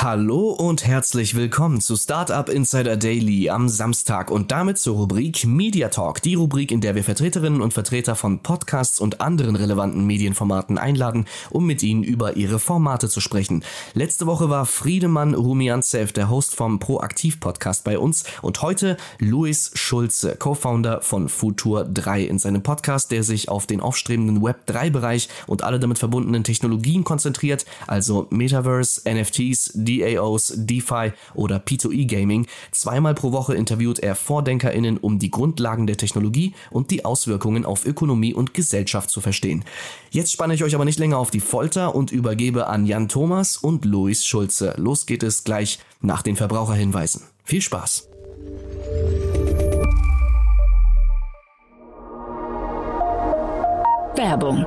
Hallo und herzlich willkommen zu Startup Insider Daily am Samstag und damit zur Rubrik Media Talk, die Rubrik, in der wir Vertreterinnen und Vertreter von Podcasts und anderen relevanten Medienformaten einladen, um mit ihnen über ihre Formate zu sprechen. Letzte Woche war Friedemann Rumianzev, der Host vom Proaktiv Podcast bei uns und heute Luis Schulze, Co-Founder von Futur 3 in seinem Podcast, der sich auf den aufstrebenden Web 3 Bereich und alle damit verbundenen Technologien konzentriert, also Metaverse, NFTs, DAOs, DeFi oder P2E Gaming. Zweimal pro Woche interviewt er VordenkerInnen, um die Grundlagen der Technologie und die Auswirkungen auf Ökonomie und Gesellschaft zu verstehen. Jetzt spanne ich euch aber nicht länger auf die Folter und übergebe an Jan Thomas und Luis Schulze. Los geht es gleich nach den Verbraucherhinweisen. Viel Spaß! Werbung.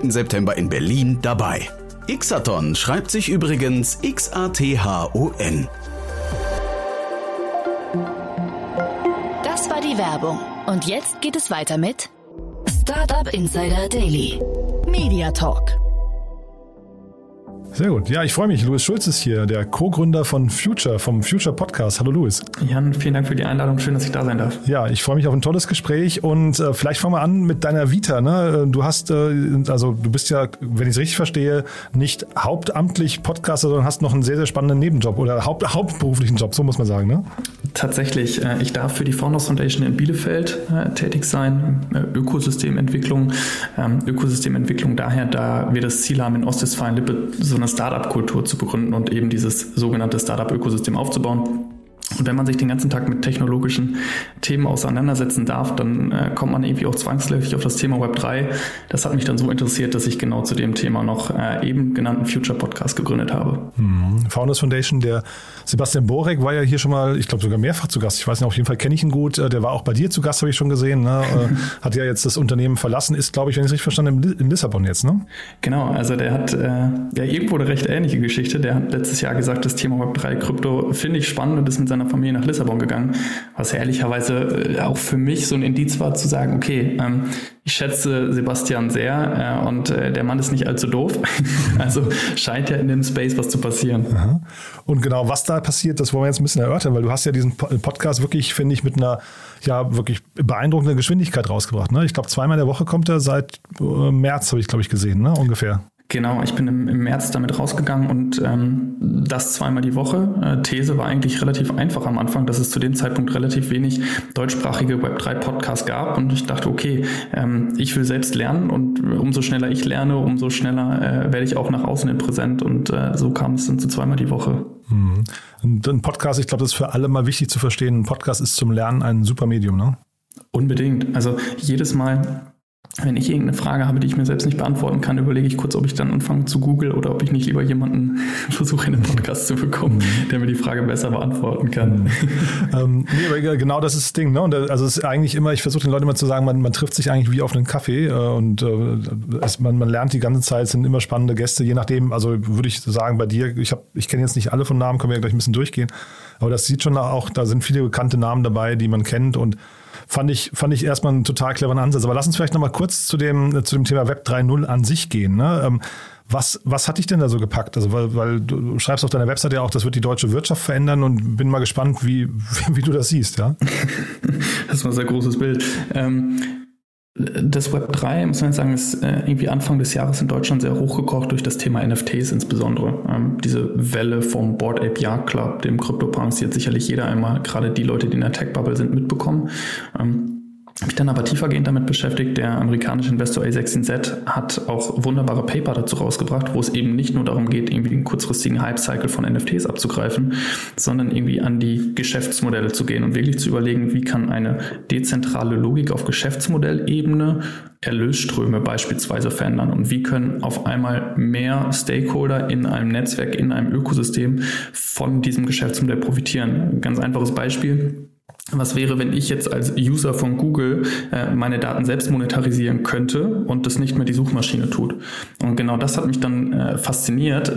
September in Berlin dabei. Xathon schreibt sich übrigens X-A-T-H-O-N. Das war die Werbung. Und jetzt geht es weiter mit Startup Insider Daily. Media Talk. Sehr gut. Ja, ich freue mich. Louis Schulz ist hier, der Co-Gründer von Future, vom Future Podcast. Hallo Louis. Jan, vielen Dank für die Einladung. Schön, dass ich da sein darf. Ja, ich freue mich auf ein tolles Gespräch und äh, vielleicht fangen wir an mit deiner Vita. Ne? Du hast, äh, also du bist ja, wenn ich es richtig verstehe, nicht hauptamtlich Podcaster, sondern hast noch einen sehr, sehr spannenden Nebenjob oder haupt, hauptberuflichen Job, so muss man sagen. Ne? Tatsächlich. Äh, ich darf für die Founders Foundation in Bielefeld äh, tätig sein. Äh, Ökosystementwicklung. Ähm, Ökosystementwicklung daher, da wir das Ziel haben, in Ostwestfalen-Lippe so eine Startup-Kultur zu begründen und eben dieses sogenannte Startup-Ökosystem aufzubauen. Und wenn man sich den ganzen Tag mit technologischen Themen auseinandersetzen darf, dann äh, kommt man irgendwie auch zwangsläufig auf das Thema Web 3. Das hat mich dann so interessiert, dass ich genau zu dem Thema noch äh, eben genannten Future Podcast gegründet habe. Mhm. Founders Foundation, der Sebastian Borek war ja hier schon mal, ich glaube sogar mehrfach zu Gast. Ich weiß nicht, auf jeden Fall kenne ich ihn gut. Äh, der war auch bei dir zu Gast, habe ich schon gesehen. Ne? Äh, hat ja jetzt das Unternehmen verlassen, ist, glaube ich, wenn ich es richtig verstanden habe, in Lissabon jetzt, ne? Genau, also der hat äh, ja irgendwo eine recht ähnliche Geschichte. Der hat letztes Jahr gesagt, das Thema Web 3 Krypto finde ich spannend und ist mit seiner Familie nach Lissabon gegangen, was ja ehrlicherweise auch für mich so ein Indiz war zu sagen, okay, ähm, ich schätze Sebastian sehr äh, und äh, der Mann ist nicht allzu doof. also scheint ja in dem Space was zu passieren. Aha. Und genau, was da passiert, das wollen wir jetzt ein bisschen erörtern, weil du hast ja diesen Podcast wirklich, finde ich, mit einer ja wirklich beeindruckenden Geschwindigkeit rausgebracht. Ne? Ich glaube, zweimal in der Woche kommt er seit äh, März, habe ich, glaube ich, gesehen, ne? ungefähr. Genau, ich bin im, im März damit rausgegangen und ähm, das zweimal die Woche. Äh, These war eigentlich relativ einfach am Anfang, dass es zu dem Zeitpunkt relativ wenig deutschsprachige Web3-Podcasts gab und ich dachte, okay, ähm, ich will selbst lernen und umso schneller ich lerne, umso schneller äh, werde ich auch nach außen hin präsent und äh, so kam es dann zu zweimal die Woche. Mhm. Und ein Podcast, ich glaube, das ist für alle mal wichtig zu verstehen. Ein Podcast ist zum Lernen ein super Medium, ne? Unbedingt. Also jedes Mal, wenn ich irgendeine Frage habe, die ich mir selbst nicht beantworten kann, überlege ich kurz, ob ich dann anfange zu googeln oder ob ich nicht lieber jemanden versuche, in den Podcast zu bekommen, der mir die Frage besser beantworten kann. Mhm. ähm, nee, aber genau das ist das Ding. Ne? Und also es ist eigentlich immer, ich versuche den Leuten immer zu sagen, man, man trifft sich eigentlich wie auf einen Kaffee äh, und äh, es, man, man lernt die ganze Zeit, es sind immer spannende Gäste, je nachdem, also würde ich sagen, bei dir, ich, hab, ich kenne jetzt nicht alle von Namen, können wir ja gleich ein bisschen durchgehen, aber das sieht schon auch, da sind viele bekannte Namen dabei, die man kennt und fand ich, fand ich erstmal einen total cleveren Ansatz. Aber lass uns vielleicht nochmal kurz zu dem, zu dem Thema Web 3.0 an sich gehen. Ne? Ähm, was, was hat dich denn da so gepackt? Also, weil, weil du schreibst auf deiner Webseite ja auch, das wird die deutsche Wirtschaft verändern und bin mal gespannt, wie, wie, wie du das siehst, ja? Das war ein sehr großes Bild. Ähm, Das Web 3, muss man sagen, ist äh, irgendwie Anfang des Jahres in Deutschland sehr hochgekocht durch das Thema NFTs insbesondere. Ähm, diese Welle vom Board Ape Yacht Club, dem CryptoPunks, die hat sicherlich jeder einmal, gerade die Leute, die in der Tech-Bubble sind, mitbekommen. Ähm, mich dann aber tiefergehend damit beschäftigt. Der amerikanische Investor A16Z hat auch wunderbare Paper dazu rausgebracht, wo es eben nicht nur darum geht, irgendwie den kurzfristigen Hype-Cycle von NFTs abzugreifen, sondern irgendwie an die Geschäftsmodelle zu gehen und wirklich zu überlegen, wie kann eine dezentrale Logik auf Geschäftsmodellebene Erlösströme beispielsweise verändern und wie können auf einmal mehr Stakeholder in einem Netzwerk, in einem Ökosystem von diesem Geschäftsmodell profitieren. Ein ganz einfaches Beispiel. Was wäre, wenn ich jetzt als User von Google äh, meine Daten selbst monetarisieren könnte und das nicht mehr die Suchmaschine tut? Und genau das hat mich dann äh, fasziniert,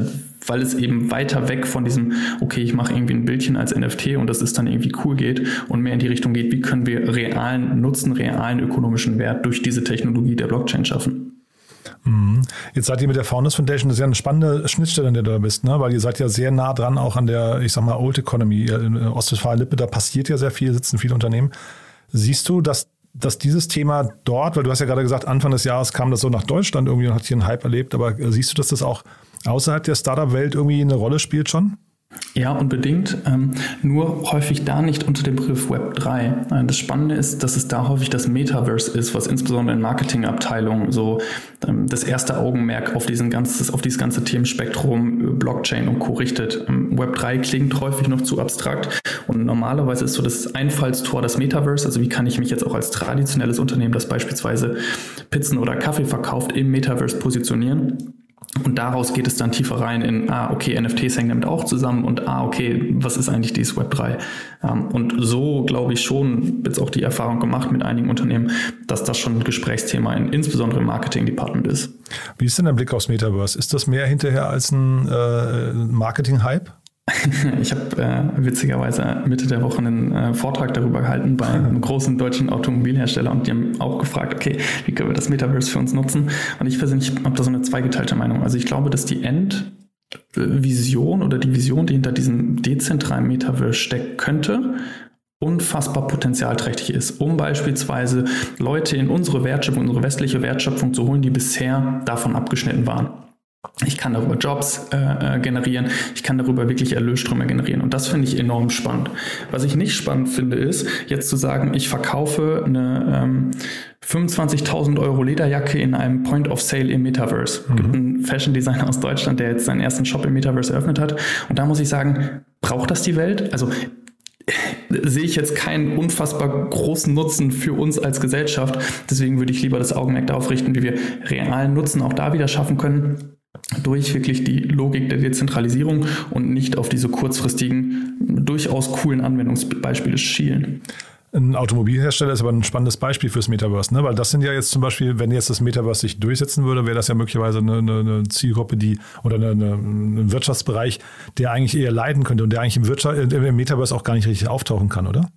weil es eben weiter weg von diesem, okay, ich mache irgendwie ein Bildchen als NFT und das ist dann irgendwie cool geht und mehr in die Richtung geht, wie können wir realen Nutzen, realen ökonomischen Wert durch diese Technologie der Blockchain schaffen. Mhm. Jetzt seid ihr mit der Founders Foundation, das ist ja eine spannende Schnittstelle, an der du da bist, ne? weil ihr seid ja sehr nah dran auch an der, ich sag mal, Old Economy. In Ostwestfalen-Lippe, da passiert ja sehr viel, sitzen viele Unternehmen. Siehst du, dass, dass dieses Thema dort, weil du hast ja gerade gesagt, Anfang des Jahres kam das so nach Deutschland irgendwie und hat hier einen Hype erlebt, aber siehst du, dass das auch außerhalb der Startup-Welt irgendwie eine Rolle spielt schon? Ja, unbedingt. Ähm, nur häufig da nicht unter dem Begriff Web 3. Äh, das Spannende ist, dass es da häufig das Metaverse ist, was insbesondere in Marketingabteilungen so ähm, das erste Augenmerk auf, diesen ganzes, auf dieses ganze Themenspektrum äh, Blockchain und Co. richtet. Ähm, Web 3 klingt häufig noch zu abstrakt und normalerweise ist so das Einfallstor das Metaverse. Also wie kann ich mich jetzt auch als traditionelles Unternehmen, das beispielsweise Pizzen oder Kaffee verkauft, im Metaverse positionieren? Und daraus geht es dann tiefer rein in, ah, okay, NFTs hängen damit auch zusammen und ah, okay, was ist eigentlich dieses Web 3? Ähm, und so glaube ich schon, jetzt auch die Erfahrung gemacht mit einigen Unternehmen, dass das schon ein Gesprächsthema in, insbesondere im Marketing-Department ist. Wie ist denn der Blick aufs Metaverse? Ist das mehr hinterher als ein äh, Marketing-Hype? Ich habe äh, witzigerweise Mitte der Woche einen äh, Vortrag darüber gehalten bei einem großen deutschen Automobilhersteller und die haben auch gefragt, okay, wie können wir das Metaverse für uns nutzen? Und ich persönlich habe da so eine zweigeteilte Meinung. Also ich glaube, dass die Endvision oder die Vision, die hinter diesem dezentralen Metaverse steckt, könnte, unfassbar potenzialträchtig ist, um beispielsweise Leute in unsere Wertschöpfung, unsere westliche Wertschöpfung zu holen, die bisher davon abgeschnitten waren. Ich kann darüber Jobs äh, äh, generieren. Ich kann darüber wirklich Erlösströme generieren. Und das finde ich enorm spannend. Was ich nicht spannend finde, ist jetzt zu sagen, ich verkaufe eine ähm, 25.000 Euro Lederjacke in einem Point of Sale im Metaverse. Es mhm. gibt einen Fashion Designer aus Deutschland, der jetzt seinen ersten Shop im Metaverse eröffnet hat. Und da muss ich sagen, braucht das die Welt? Also sehe ich jetzt keinen unfassbar großen Nutzen für uns als Gesellschaft. Deswegen würde ich lieber das Augenmerk darauf richten, wie wir realen Nutzen auch da wieder schaffen können durch wirklich die Logik der Dezentralisierung und nicht auf diese kurzfristigen, durchaus coolen Anwendungsbeispiele schielen. Ein Automobilhersteller ist aber ein spannendes Beispiel fürs Metaverse, ne? weil das sind ja jetzt zum Beispiel, wenn jetzt das Metaverse sich durchsetzen würde, wäre das ja möglicherweise eine, eine, Zielgruppe, die oder eine, eine, ein Wirtschaftsbereich, der eigentlich eher leiden könnte und der eigentlich im, Wirtschaft, im Metaverse auch gar nicht richtig auftauchen kann, oder?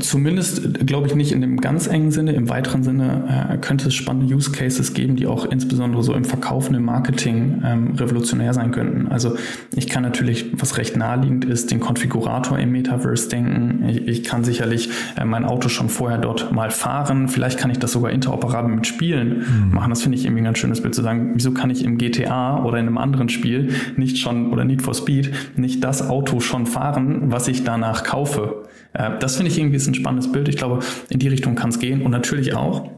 Zumindest glaube ich nicht in dem ganz engen Sinne. Im weiteren Sinne äh, könnte es spannende Use Cases geben, die auch insbesondere so im Verkaufen, im Marketing ähm, revolutionär sein könnten. Also ich kann natürlich, was recht naheliegend ist, den Konfigurator im Metaverse denken. Ich, ich kann sicherlich äh, mein Auto schon vorher dort mal fahren. Vielleicht kann ich das sogar interoperabel mit Spielen mhm. machen. Das finde ich irgendwie ein ganz schönes Bild zu sagen. Wieso kann ich im GTA oder in einem anderen Spiel nicht schon oder Need for Speed nicht das Auto schon fahren, was ich danach kaufe? Äh, das finde ich irgendwie ein spannendes Bild. Ich glaube, in die Richtung kann es gehen. Und natürlich auch,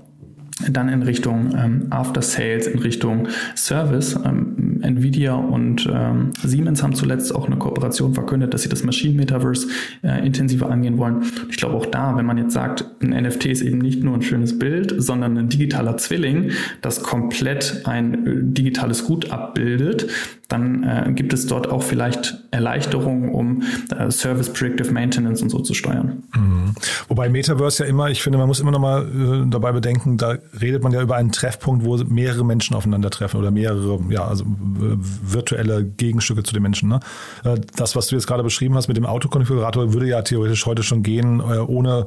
dann in Richtung ähm, After Sales, in Richtung Service. Ähm, Nvidia und ähm, Siemens haben zuletzt auch eine Kooperation verkündet, dass sie das Machine Metaverse äh, intensiver angehen wollen. Ich glaube auch da, wenn man jetzt sagt, ein NFT ist eben nicht nur ein schönes Bild, sondern ein digitaler Zwilling, das komplett ein äh, digitales Gut abbildet, dann äh, gibt es dort auch vielleicht Erleichterungen, um äh, Service Predictive Maintenance und so zu steuern. Mhm. Wobei Metaverse ja immer, ich finde, man muss immer noch mal äh, dabei bedenken, da redet man ja über einen Treffpunkt, wo mehrere Menschen aufeinandertreffen oder mehrere, ja, also virtuelle Gegenstücke zu den Menschen. Ne? Äh, das, was du jetzt gerade beschrieben hast mit dem Autokonfigurator, würde ja theoretisch heute schon gehen, äh, ohne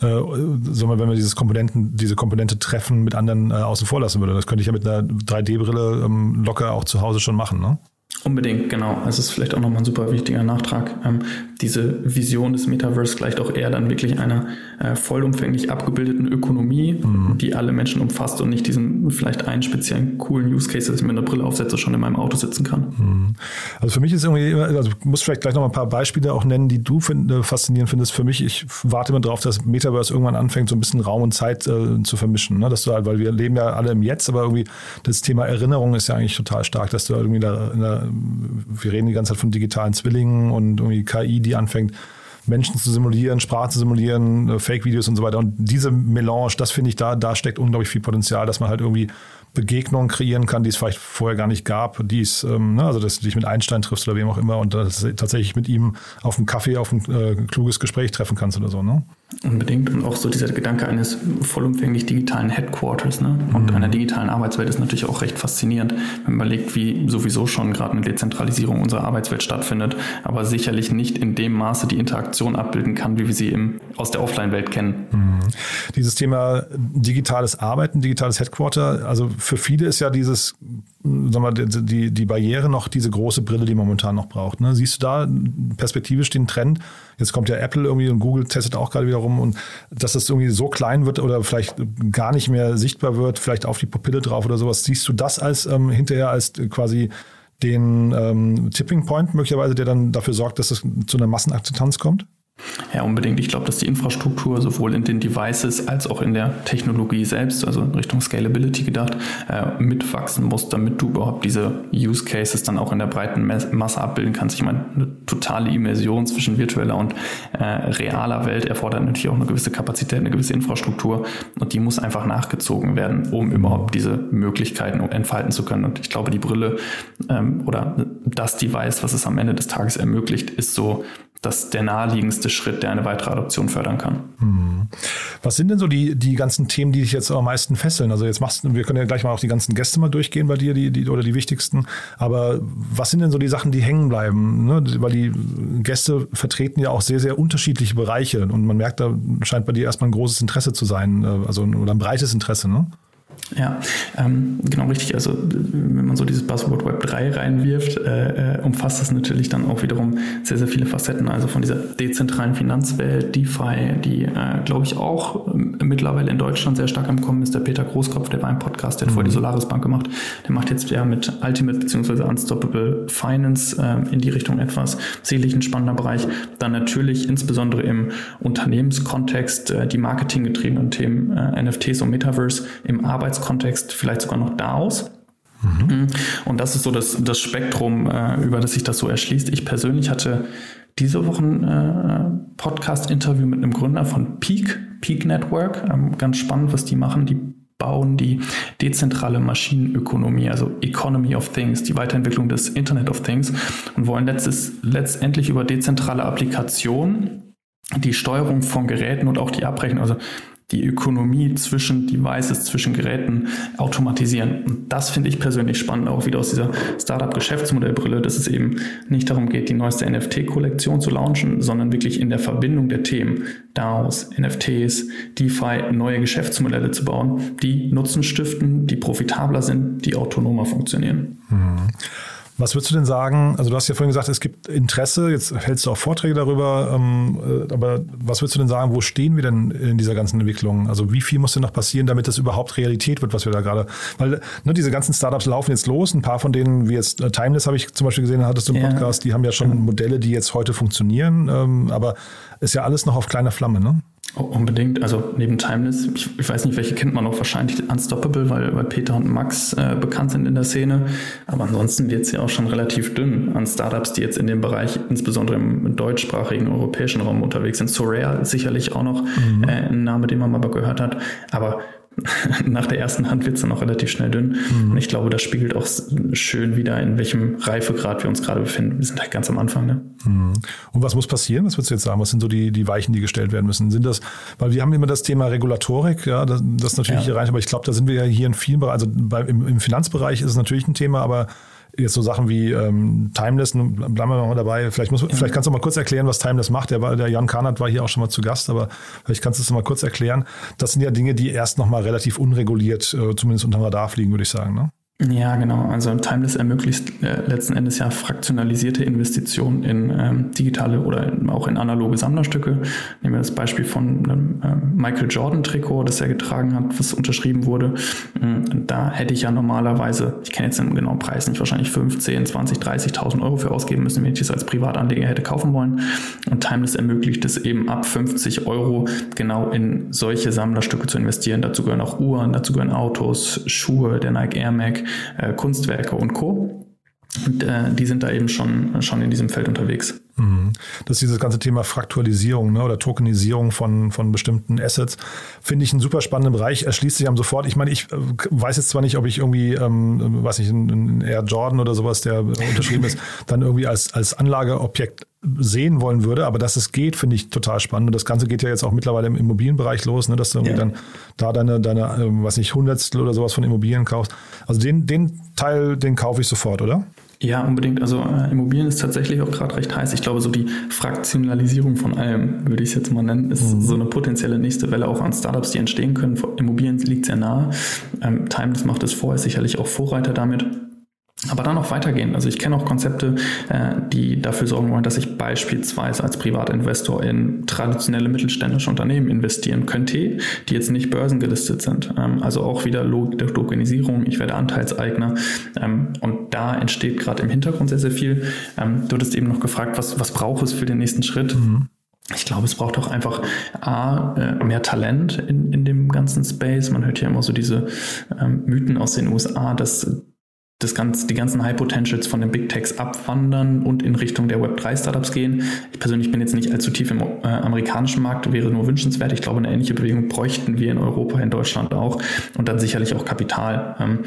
äh, wir, wenn wir dieses Komponenten, diese Komponente treffen mit anderen äh, außen vor lassen würde. Das könnte ich ja mit einer 3D-Brille ähm, locker auch zu Hause schon machen, ne? Unbedingt, genau. Das ist vielleicht auch nochmal ein super wichtiger Nachtrag. Ähm, diese Vision des Metaverse gleicht auch eher dann wirklich einer äh, vollumfänglich abgebildeten Ökonomie, mhm. die alle Menschen umfasst und nicht diesen vielleicht einen speziellen coolen Use Case, dass ich mir eine Brille aufsetze, schon in meinem Auto sitzen kann. Mhm. Also für mich ist irgendwie, also ich muss vielleicht gleich noch ein paar Beispiele auch nennen, die du find, äh, faszinierend findest. Für mich, ich warte immer darauf, dass Metaverse irgendwann anfängt, so ein bisschen Raum und Zeit äh, zu vermischen. Ne? Dass du halt, weil wir leben ja alle im Jetzt, aber irgendwie das Thema Erinnerung ist ja eigentlich total stark, dass du irgendwie da, da wir reden die ganze Zeit von digitalen Zwillingen und irgendwie KI, die anfängt, Menschen zu simulieren, Sprache zu simulieren, äh, Fake-Videos und so weiter. Und diese Melange, das finde ich, da, da steckt unglaublich viel Potenzial, dass man halt irgendwie Begegnungen kreieren kann, die es vielleicht vorher gar nicht gab, die es, ähm, ne, also dass du dich mit Einstein triffst oder wem auch immer und dass tatsächlich mit ihm auf einem Kaffee auf ein äh, kluges Gespräch treffen kannst oder so, ne? Unbedingt. Und auch so dieser Gedanke eines vollumfänglich digitalen Headquarters ne? und mhm. einer digitalen Arbeitswelt ist natürlich auch recht faszinierend, wenn man überlegt, wie sowieso schon gerade eine Dezentralisierung unserer Arbeitswelt stattfindet, aber sicherlich nicht in dem Maße die Interaktion abbilden kann, wie wir sie im, aus der Offline-Welt kennen. Mhm. Dieses Thema digitales Arbeiten, digitales Headquarter, also für viele ist ja dieses, sagen wir, die, die Barriere noch diese große Brille, die man momentan noch braucht. Ne? Siehst du da perspektivisch den Trend, Jetzt kommt ja Apple irgendwie und Google testet auch gerade wieder rum und dass das irgendwie so klein wird oder vielleicht gar nicht mehr sichtbar wird, vielleicht auf die Pupille drauf oder sowas. Siehst du das als ähm, hinterher als quasi den ähm, Tipping Point möglicherweise, der dann dafür sorgt, dass es zu einer Massenakzeptanz kommt? Ja, unbedingt. Ich glaube, dass die Infrastruktur sowohl in den Devices als auch in der Technologie selbst, also in Richtung Scalability gedacht, äh, mitwachsen muss, damit du überhaupt diese Use Cases dann auch in der breiten Masse abbilden kannst. Ich meine, eine totale Immersion zwischen virtueller und äh, realer Welt erfordert natürlich auch eine gewisse Kapazität, eine gewisse Infrastruktur und die muss einfach nachgezogen werden, um überhaupt diese Möglichkeiten entfalten zu können. Und ich glaube, die Brille ähm, oder das Device, was es am Ende des Tages ermöglicht, ist so das der naheliegendste Schritt, der eine weitere Adoption fördern kann. Mhm. Was sind denn so die, die ganzen Themen, die dich jetzt am meisten fesseln? Also jetzt machst du, wir können ja gleich mal auch die ganzen Gäste mal durchgehen bei dir, die, die oder die wichtigsten. Aber was sind denn so die Sachen, die hängen bleiben? Ne? Weil die Gäste vertreten ja auch sehr, sehr unterschiedliche Bereiche und man merkt, da scheint bei dir erstmal ein großes Interesse zu sein, äh, also oder ein breites Interesse, ne? Ja, ähm, genau richtig. Also wenn man so dieses Buzzword Web 3 reinwirft, äh, äh, umfasst das natürlich dann auch wiederum sehr, sehr viele Facetten. Also von dieser dezentralen Finanzwelt, DeFi, die, äh, glaube ich, auch äh, mittlerweile in Deutschland sehr stark am Kommen ist. Der Peter Großkopf, der war im Podcast, der hat mhm. vorher die Solaris Bank gemacht. Der macht jetzt ja mit Ultimate bzw. Unstoppable Finance äh, in die Richtung etwas. Sicherlich ein spannender Bereich. Dann natürlich insbesondere im Unternehmenskontext äh, die marketinggetriebenen Themen äh, NFTs und Metaverse im Arbeits Arbeitskontext vielleicht sogar noch DAOs. Mhm. Und das ist so das, das Spektrum, äh, über das sich das so erschließt. Ich persönlich hatte diese Woche ein äh, Podcast-Interview mit einem Gründer von Peak, Peak Network. Ähm, ganz spannend, was die machen. Die bauen die dezentrale Maschinenökonomie, also Economy of Things, die Weiterentwicklung des Internet of Things und wollen letztes, letztendlich über dezentrale Applikationen die Steuerung von Geräten und auch die Abrechnung, also die Ökonomie zwischen Devices, zwischen Geräten automatisieren. Und das finde ich persönlich spannend, auch wieder aus dieser Startup-Geschäftsmodellbrille, dass es eben nicht darum geht, die neueste NFT-Kollektion zu launchen, sondern wirklich in der Verbindung der Themen DAOs, NFTs, DeFi neue Geschäftsmodelle zu bauen, die Nutzen stiften, die profitabler sind, die autonomer funktionieren. Mhm. Was würdest du denn sagen? Also du hast ja vorhin gesagt, es gibt Interesse, jetzt hältst du auch Vorträge darüber, ähm, äh, aber was würdest du denn sagen, wo stehen wir denn in dieser ganzen Entwicklung? Also wie viel muss denn noch passieren, damit das überhaupt Realität wird, was wir da gerade, weil ne, diese ganzen Startups laufen jetzt los, ein paar von denen, wie jetzt äh, Timeless habe ich zum Beispiel gesehen, hattest du im ja. Podcast, die haben ja schon Modelle, die jetzt heute funktionieren, ähm, aber ist ja alles noch auf kleiner Flamme, ne? Unbedingt. Also neben Timeless, ich, ich, weiß nicht, welche kennt man noch, wahrscheinlich Unstoppable, weil, weil Peter und Max äh, bekannt sind in der Szene. Aber ansonsten wird es ja auch schon relativ dünn an Startups, die jetzt in dem Bereich, insbesondere im deutschsprachigen europäischen Raum unterwegs sind. Soraya sicherlich auch noch mhm. äh, ein Name, den man mal gehört hat. Aber nach der ersten Hand wird es dann auch relativ schnell dünn. Mhm. Und ich glaube, das spiegelt auch schön wieder, in welchem Reifegrad wir uns gerade befinden. Wir sind halt ganz am Anfang. Ne? Mhm. Und was muss passieren? Was würdest du jetzt sagen? Was sind so die, die Weichen, die gestellt werden müssen? Sind das, weil wir haben immer das Thema Regulatorik, ja, das, das natürlich ja. hier rein, aber ich glaube, da sind wir ja hier in vielen Bereichen, also bei, im, im Finanzbereich ist es natürlich ein Thema, aber jetzt so Sachen wie ähm, Timeless, bleiben wir mal dabei. Vielleicht, muss, ja. vielleicht kannst du mal kurz erklären, was Timeless macht. Der, war, der Jan Karnat war hier auch schon mal zu Gast, aber vielleicht kannst du es mal kurz erklären. Das sind ja Dinge, die erst noch mal relativ unreguliert, äh, zumindest unter dem Radar fliegen, würde ich sagen. Ne? Ja, genau. Also Timeless ermöglicht äh, letzten Endes ja fraktionalisierte Investitionen in ähm, digitale oder auch in analoge Sammlerstücke. Nehmen wir das Beispiel von einem äh, Michael Jordan Trikot, das er getragen hat, was unterschrieben wurde. Ähm, da hätte ich ja normalerweise, ich kenne jetzt den genauen Preis nicht, wahrscheinlich 15, 20, 30.000 Euro für ausgeben müssen, wenn ich das als Privatanleger hätte kaufen wollen. Und Timeless ermöglicht es eben ab 50 Euro genau in solche Sammlerstücke zu investieren. Dazu gehören auch Uhren, dazu gehören Autos, Schuhe, der Nike Air Mac äh, Kunstwerke und Co. Und äh, die sind da eben schon, schon in diesem Feld unterwegs. Mhm. Das ist dieses ganze Thema Fraktualisierung ne, oder Tokenisierung von, von bestimmten Assets. Finde ich einen super spannenden Bereich. Erschließt sich am sofort. Ich meine, ich äh, weiß jetzt zwar nicht, ob ich irgendwie, ähm, weiß nicht, ein Air Jordan oder sowas, der unterschrieben ist, dann irgendwie als, als Anlageobjekt sehen wollen würde, aber dass es geht, finde ich total spannend. Und das Ganze geht ja jetzt auch mittlerweile im Immobilienbereich los, ne, dass du irgendwie ja. dann da deine, deine, ähm, was nicht, Hundertstel oder sowas von Immobilien kaufst. Also den, den Teil, den kaufe ich sofort, oder? Ja, unbedingt. Also äh, Immobilien ist tatsächlich auch gerade recht heiß. Ich glaube, so die Fraktionalisierung von allem, würde ich es jetzt mal nennen, ist mhm. so eine potenzielle nächste Welle auch an Startups, die entstehen können. Immobilien liegt sehr nahe. Ähm, Time, das macht es vor, ist sicherlich auch Vorreiter damit. Aber dann noch weitergehen. Also ich kenne auch Konzepte, äh, die dafür sorgen wollen, dass ich beispielsweise als Privatinvestor in traditionelle mittelständische Unternehmen investieren könnte, die jetzt nicht börsengelistet sind. Ähm, also auch wieder Logik der Tokenisierung. Ich werde Anteilseigner. Ähm, und da entsteht gerade im Hintergrund sehr, sehr viel. Ähm, du hattest eben noch gefragt, was, was braucht es für den nächsten Schritt? Mhm. Ich glaube, es braucht auch einfach A, äh, mehr Talent in, in dem ganzen Space. Man hört ja immer so diese ähm, Mythen aus den USA, dass das ganze, die ganzen High Potentials von den Big Techs abwandern und in Richtung der Web3-Startups gehen. Ich persönlich bin jetzt nicht allzu tief im äh, amerikanischen Markt, wäre nur wünschenswert. Ich glaube, eine ähnliche Bewegung bräuchten wir in Europa, in Deutschland auch und dann sicherlich auch Kapital. Ähm,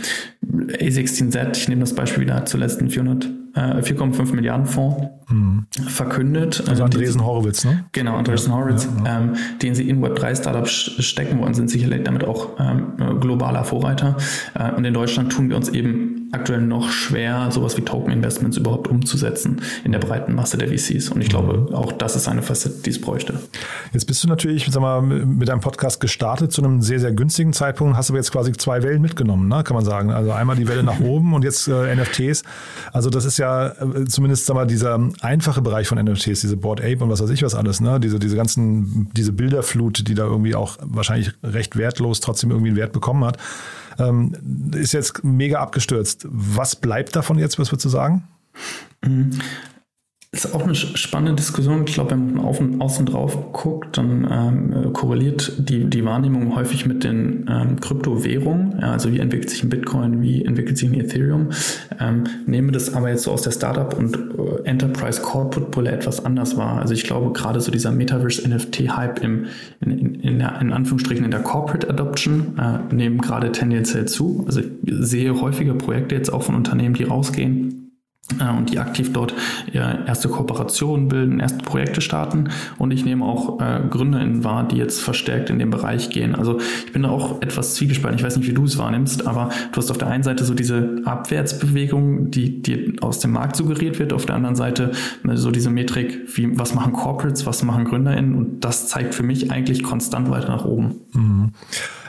A16Z, ich nehme das Beispiel wieder zuletzt, ein 400 4,5 Milliarden Fonds mhm. verkündet. Also Andresen Horowitz, ne? Genau, Andresen Horowitz, ja, ja. Ähm, den sie in Web3-Startups stecken wollen, sind sicherlich damit auch ähm, globaler Vorreiter. Äh, und in Deutschland tun wir uns eben aktuell noch schwer, sowas wie Token-Investments überhaupt umzusetzen in der breiten Masse der VCs. Und ich glaube, auch das ist eine Facette, die es bräuchte. Jetzt bist du natürlich sag mal, mit deinem Podcast gestartet zu einem sehr, sehr günstigen Zeitpunkt, hast aber jetzt quasi zwei Wellen mitgenommen, ne? kann man sagen. Also einmal die Welle nach oben und jetzt äh, NFTs. Also das ist ja äh, zumindest sag mal, dieser einfache Bereich von NFTs, diese Board Ape und was weiß ich was alles, ne? diese, diese ganzen, diese Bilderflut, die da irgendwie auch wahrscheinlich recht wertlos trotzdem irgendwie einen Wert bekommen hat ist jetzt mega abgestürzt. Was bleibt davon jetzt, was würdest du sagen? Ist auch eine spannende Diskussion. Ich glaube, wenn man auf und außen drauf guckt, dann ähm, korreliert die, die Wahrnehmung häufig mit den ähm, Kryptowährungen. Ja, also wie entwickelt sich ein Bitcoin, wie entwickelt sich ein Ethereum. Ähm, nehme das aber jetzt so aus der Startup- und äh, Enterprise Corporate Brille etwas anders wahr. Also ich glaube, gerade so dieser Metaverse-NFT-Hype im, in, in, in, in Anführungsstrichen in der Corporate Adoption äh, nehmen gerade tendenziell zu. Also ich sehe häufige Projekte jetzt auch von Unternehmen, die rausgehen und die aktiv dort erste Kooperationen bilden, erste Projekte starten. Und ich nehme auch äh, GründerInnen wahr, die jetzt verstärkt in den Bereich gehen. Also ich bin da auch etwas zwiegespalten. Ich weiß nicht, wie du es wahrnimmst, aber du hast auf der einen Seite so diese Abwärtsbewegung, die dir aus dem Markt suggeriert wird, auf der anderen Seite äh, so diese Metrik, wie was machen Corporates, was machen GründerInnen und das zeigt für mich eigentlich konstant weiter nach oben. Mhm.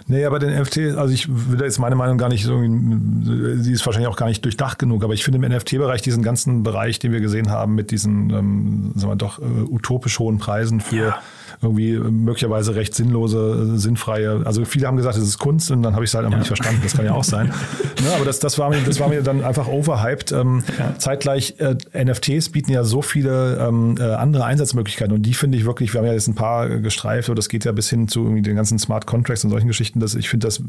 Nee, aber den NFT, also ich will jetzt meine Meinung gar nicht so, sie ist wahrscheinlich auch gar nicht durchdacht genug, aber ich finde im NFT-Bereich diesen ganzen Bereich, den wir gesehen haben, mit diesen, ähm, sagen wir doch, äh, utopisch hohen Preisen für ja irgendwie möglicherweise recht sinnlose, sinnfreie. Also viele haben gesagt, es ist Kunst und dann habe ich es halt einfach ja. nicht verstanden. Das kann ja auch sein. ne, aber das, das, war mir, das war mir dann einfach overhyped. Ähm, ja. Zeitgleich, äh, NFTs bieten ja so viele ähm, äh, andere Einsatzmöglichkeiten und die finde ich wirklich, wir haben ja jetzt ein paar gestreift, und das geht ja bis hin zu irgendwie den ganzen Smart Contracts und solchen Geschichten. Das, ich finde das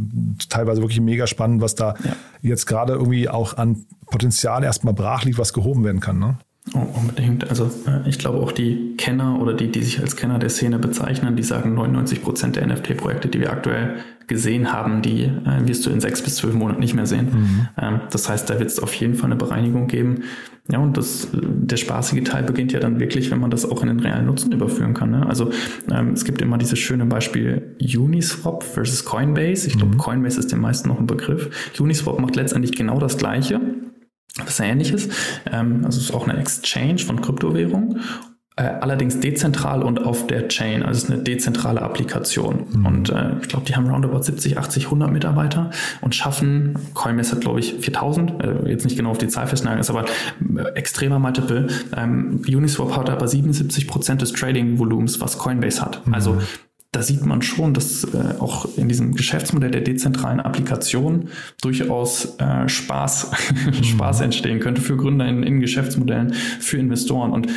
teilweise wirklich mega spannend, was da ja. jetzt gerade irgendwie auch an Potenzial erstmal brach liegt, was gehoben werden kann. Ne? Oh, unbedingt. Also äh, ich glaube auch die Kenner oder die, die sich als Kenner der Szene bezeichnen, die sagen 99 Prozent der NFT-Projekte, die wir aktuell gesehen haben, die äh, wirst du in sechs bis zwölf Monaten nicht mehr sehen. Mhm. Ähm, das heißt, da wird es auf jeden Fall eine Bereinigung geben. Ja, und das, der spaßige Teil beginnt ja dann wirklich, wenn man das auch in den realen Nutzen überführen kann. Ne? Also ähm, es gibt immer dieses schöne Beispiel Uniswap versus Coinbase. Ich glaube, mhm. Coinbase ist den meisten noch ein Begriff. Uniswap macht letztendlich genau das Gleiche was ähnliches. Ähm, also es ist auch eine Exchange von Kryptowährungen. äh, allerdings dezentral und auf der Chain, also es ist eine dezentrale Applikation. Mhm. Und äh, ich glaube, die haben roundabout 70, 80, 100 Mitarbeiter und schaffen, Coinbase hat glaube ich 4000, äh, jetzt nicht genau auf die Zahl festnageln, ist aber äh, extremer Multiple. Ähm, Uniswap hat aber 77 Prozent des Trading-Volumens, was Coinbase hat. Mhm. Also da sieht man schon, dass äh, auch in diesem Geschäftsmodell der dezentralen Applikation durchaus äh, Spaß, Spaß entstehen könnte für Gründer in, in Geschäftsmodellen, für Investoren. Und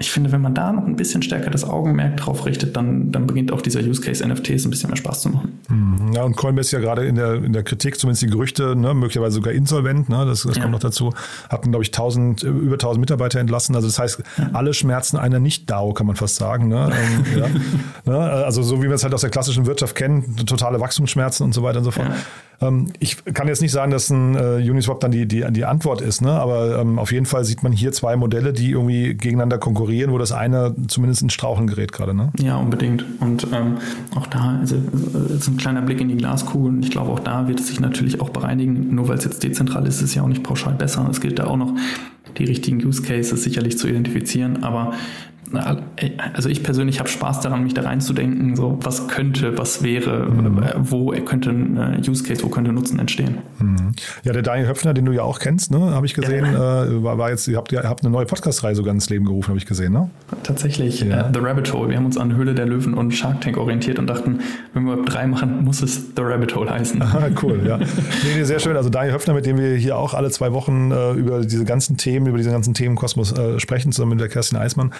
ich finde, wenn man da noch ein bisschen stärker das Augenmerk drauf richtet, dann, dann beginnt auch dieser Use Case NFTs ein bisschen mehr Spaß zu machen. Mhm. Ja, und Coinbase ist ja gerade in der, in der Kritik, zumindest die Gerüchte, ne, möglicherweise sogar insolvent, ne, das, das ja. kommt noch dazu, hatten, glaube ich, 1000, über 1000 Mitarbeiter entlassen. Also das heißt, ja. alle schmerzen einer Nicht-DAO, kann man fast sagen. Ne? ähm, ja. ne? Also so wie wir es halt aus der klassischen Wirtschaft kennen, totale Wachstumsschmerzen und so weiter und so fort. Ähm, ich kann jetzt nicht sagen, dass ein äh, Uniswap dann die, die, die Antwort ist, ne? aber ähm, auf jeden Fall sieht man hier zwei Modelle, die irgendwie gegeneinander konkurrieren, wo das eine zumindest in Strauchen gerät gerade. Ne? Ja, unbedingt. Und ähm, auch da, also äh, jetzt ein kleiner Blick in die Glaskugel und ich glaube, auch da wird es sich natürlich auch bereinigen. Nur weil es jetzt dezentral ist, ist es ja auch nicht pauschal besser. Es gilt da auch noch die richtigen Use Cases sicherlich zu identifizieren, aber also ich persönlich habe Spaß daran, mich da reinzudenken, so was könnte, was wäre, mhm. Äh, wo könnte ein äh, Use Case, wo könnte Nutzen entstehen. Mhm. Ja, der Daniel Höpfner, den du ja auch kennst, ne, habe ich gesehen, ja. äh, war, war, jetzt, ihr habt, ihr habt eine neue Podcast-Reihe sogar ins Leben gerufen, habe ich gesehen, ne? Tatsächlich, ja. uh, The Rabbit Hole. Wir haben uns an Höhle der Löwen und Shark Tank orientiert und dachten, wenn wir Web 3 machen, muss es The Rabbit Hole heißen. Aha, cool, ja. nee, nee, sehr schön. Also Daniel Höpfner, mit dem wir hier auch alle zwei Wochen äh, über diese ganzen Themen, über diesen ganzen Themenkosmos äh, sprechen, zusammen mit der Kerstin Eismann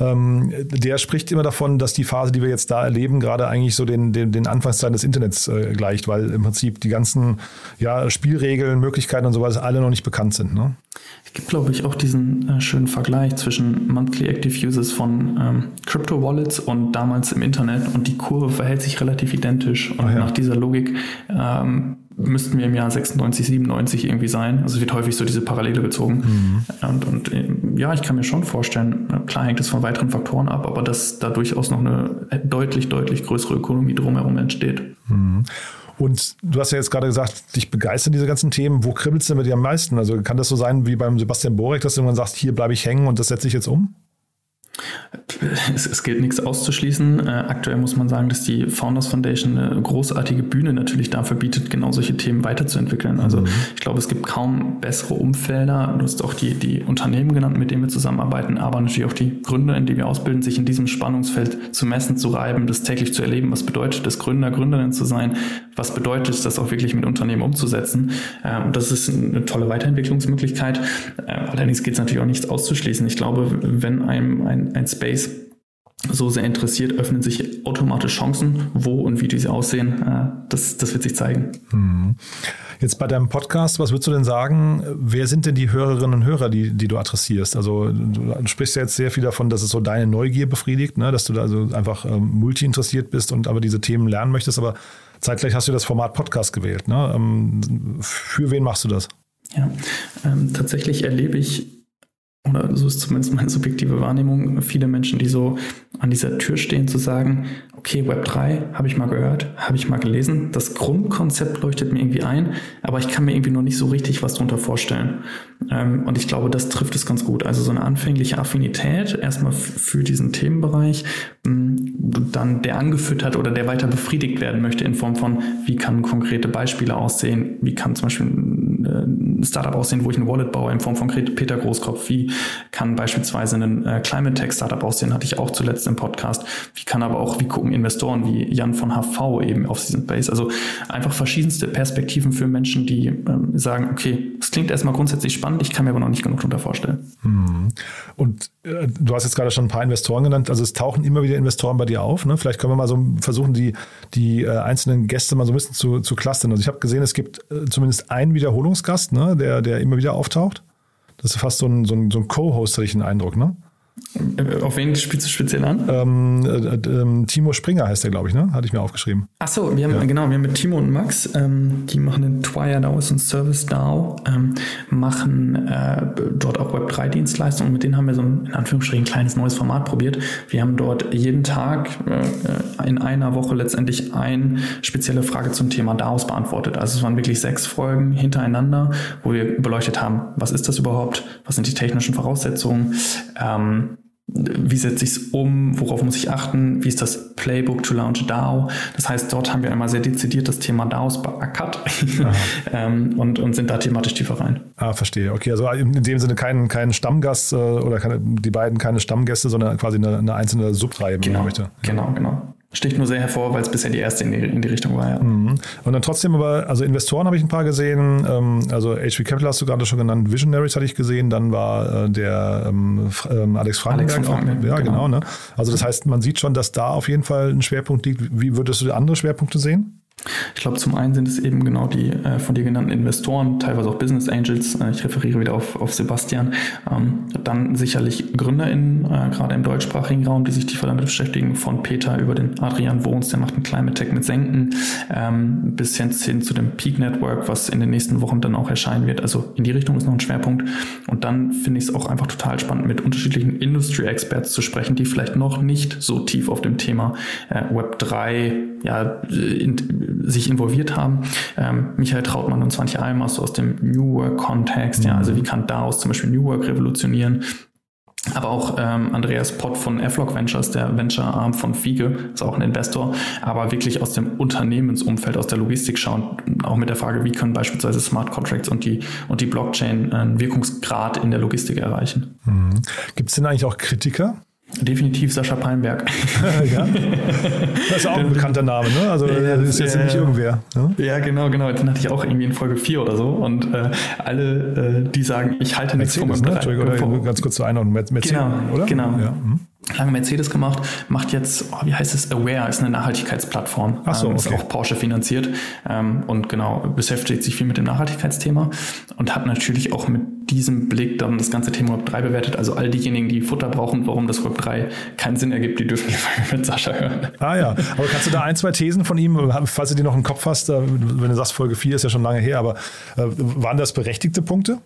ähm, der spricht immer davon, dass die Phase, die wir jetzt da erleben, gerade eigentlich so den, den, den Anfangszeiten des Internets äh, gleicht, weil im Prinzip die ganzen ja, Spielregeln, Möglichkeiten und sowas alle noch nicht bekannt sind. Ne? Es gibt, glaube ich, auch diesen äh, schönen Vergleich zwischen Monthly Active Users von ähm, Crypto Wallets und damals im Internet und die Kurve verhält sich relativ identisch. Und ja. nach dieser Logik ähm, müssten wir im Jahr 96, 97 irgendwie sein. Also es wird häufig so diese Parallele gezogen. Mhm. Und, und ja, ich kann mir schon vorstellen, klar hängt es von weiteren Faktoren ab, aber dass da durchaus noch eine deutlich, deutlich größere Ökonomie drumherum entsteht. Mhm. Und du hast ja jetzt gerade gesagt, dich begeistern diese ganzen Themen. Wo kribbelst du denn mit dir am meisten? Also kann das so sein wie beim Sebastian Borek, dass du irgendwann sagst, hier bleibe ich hängen und das setze ich jetzt um? Es, es gilt nichts auszuschließen. Äh, aktuell muss man sagen, dass die Founders Foundation eine großartige Bühne natürlich dafür bietet, genau solche Themen weiterzuentwickeln. Also mhm. ich glaube, es gibt kaum bessere Umfelder. Du hast auch die, die Unternehmen genannt, mit denen wir zusammenarbeiten, aber natürlich auch die Gründer, in die wir ausbilden, sich in diesem Spannungsfeld zu messen, zu reiben, das täglich zu erleben. Was bedeutet es, Gründer, Gründerin zu sein? Was bedeutet es, das auch wirklich mit Unternehmen umzusetzen? Ähm, das ist eine tolle Weiterentwicklungsmöglichkeit. Äh, allerdings geht es natürlich auch nichts auszuschließen. Ich glaube, wenn einem ein ein, Space so sehr interessiert, öffnen sich automatisch Chancen. Wo und wie diese aussehen, äh, das, das wird sich zeigen. Mhm. Jetzt bei deinem Podcast, was würdest du denn sagen, wer sind denn die Hörerinnen und Hörer, die, die du adressierst? Also du sprichst ja jetzt sehr viel davon, dass es so deine Neugier befriedigt, ne? dass du da also einfach ähm, multi-interessiert bist und aber diese Themen lernen möchtest, aber zeitgleich hast du das Format Podcast gewählt. Ne? Ähm, für wen machst du das? Ja, ähm, tatsächlich erlebe ich oder so ist zumindest meine subjektive Wahrnehmung, viele Menschen, die so an dieser Tür stehen, zu sagen, okay, Web 3 habe ich mal gehört, habe ich mal gelesen, das Grundkonzept leuchtet mir irgendwie ein, aber ich kann mir irgendwie noch nicht so richtig was darunter vorstellen. Ähm, und ich glaube, das trifft es ganz gut. Also so eine anfängliche Affinität erstmal für diesen Themenbereich, dann der angefüttert oder der weiter befriedigt werden möchte in Form von, wie kann konkrete Beispiele aussehen, wie kann zum Beispiel Startup aussehen, wo ich ein Wallet baue in Form von Peter Großkopf, wie kann beispielsweise ein äh, Climate Tech Startup aussehen, hatte ich auch zuletzt im Podcast, wie kann aber auch, wie gucken Investoren wie Jan von HV eben auf diesen Base, also einfach verschiedenste Perspektiven für Menschen, die ähm, sagen, okay, es klingt erstmal grundsätzlich spannend, ich kann mir aber noch nicht genug darunter vorstellen. Mhm. Und äh, du hast jetzt gerade schon ein paar Investoren genannt, also es tauchen immer wieder Investoren bei dir auf, ne? vielleicht können wir mal so versuchen, die, die äh, einzelnen Gäste mal so ein bisschen zu, zu clustern. Also ich habe gesehen, es gibt äh, zumindest einen Wiederholungsgast, ne? Der, der immer wieder auftaucht. Das ist fast so ein, so ein, so ein Co-Host, hatte ich den Eindruck, ne? Auf wen spielst du speziell an? Ähm, äh, äh, Timo Springer heißt der, glaube ich, ne? Hatte ich mir aufgeschrieben. Ach so, wir haben, ja. genau, wir haben mit Timo und Max, ähm, die machen den Twire DAO und Service DAO, ähm, machen äh, dort auch Web3-Dienstleistungen. Mit denen haben wir so ein, in Anführungsstrichen, kleines neues Format probiert. Wir haben dort jeden Tag äh, in einer Woche letztendlich eine spezielle Frage zum Thema DAOs beantwortet. Also es waren wirklich sechs Folgen hintereinander, wo wir beleuchtet haben, was ist das überhaupt, was sind die technischen Voraussetzungen, ähm, wie setze ich es um, worauf muss ich achten, wie ist das Playbook to launch DAO. Das heißt, dort haben wir einmal sehr dezidiert das Thema DAOs beackert ähm, und, und sind da thematisch tiefer rein. Ah, verstehe. Okay, also in dem Sinne kein, kein Stammgast äh, oder keine, die beiden keine Stammgäste, sondern quasi eine, eine einzelne Subreihe, genau, möchte. Ja. Genau, genau sticht nur sehr hervor, weil es bisher die erste in die, in die Richtung war. Ja. Mhm. Und dann trotzdem aber, also Investoren habe ich ein paar gesehen, ähm, also HV Capital hast du gerade schon genannt, Visionaries hatte ich gesehen, dann war äh, der ähm, ähm Alex Frankenberg. Alex Frankenberg auch, ja, genau. genau ne? Also das heißt, man sieht schon, dass da auf jeden Fall ein Schwerpunkt liegt. Wie würdest du andere Schwerpunkte sehen? Ich glaube, zum einen sind es eben genau die äh, von dir genannten Investoren, teilweise auch Business Angels. Äh, ich referiere wieder auf, auf Sebastian. Ähm, dann sicherlich GründerInnen, äh, gerade im deutschsprachigen Raum, die sich tiefer damit beschäftigen, von Peter über den Adrian Wohns, der macht ein Climate Tech mit Senken, ähm, bis hin, zu dem Peak Network, was in den nächsten Wochen dann auch erscheinen wird. Also in die Richtung ist noch ein Schwerpunkt. Und dann finde ich es auch einfach total spannend, mit unterschiedlichen Industry-Experts zu sprechen, die vielleicht noch nicht so tief auf dem Thema äh, Web 3 ja, in, sich involviert haben. Ähm, Michael Trautmann und Swantje Almers so aus dem New Work-Kontext, mhm. ja, also wie kann daraus zum Beispiel New Work revolutionieren? Aber auch ähm, Andreas Pott von Flock Ventures, der Venture-Arm von Fiege, ist auch ein Investor, aber wirklich aus dem Unternehmensumfeld, aus der Logistik schauen, auch mit der Frage, wie können beispielsweise Smart Contracts und die, und die Blockchain einen Wirkungsgrad in der Logistik erreichen. Mhm. Gibt es denn eigentlich auch Kritiker? Definitiv Sascha Palmberg. ja. Das ist auch ein bekannter Name, ne? Also ja, das ist jetzt äh, nicht irgendwer. Ne? Ja, genau, genau. Den hatte ich auch irgendwie in Folge 4 oder so. Und äh, alle, äh, die sagen, ich halte nichts vom ne? Oder ganz kurz zur Einordnung. Mercedes, genau, oder? Genau. Ja. Mhm lange Mercedes gemacht, macht jetzt, oh, wie heißt es, Aware, ist eine Nachhaltigkeitsplattform. Ach so, ähm, okay. Ist auch Porsche finanziert ähm, und genau, beschäftigt sich viel mit dem Nachhaltigkeitsthema und hat natürlich auch mit diesem Blick dann das ganze Thema Web 3 bewertet. Also all diejenigen, die Futter brauchen, warum das Web 3 keinen Sinn ergibt, die dürfen die Folge mit Sascha hören. Ah ja, aber kannst du da ein, zwei Thesen von ihm, falls du die noch im Kopf hast, wenn du sagst, Folge 4 ist ja schon lange her, aber äh, waren das berechtigte Punkte?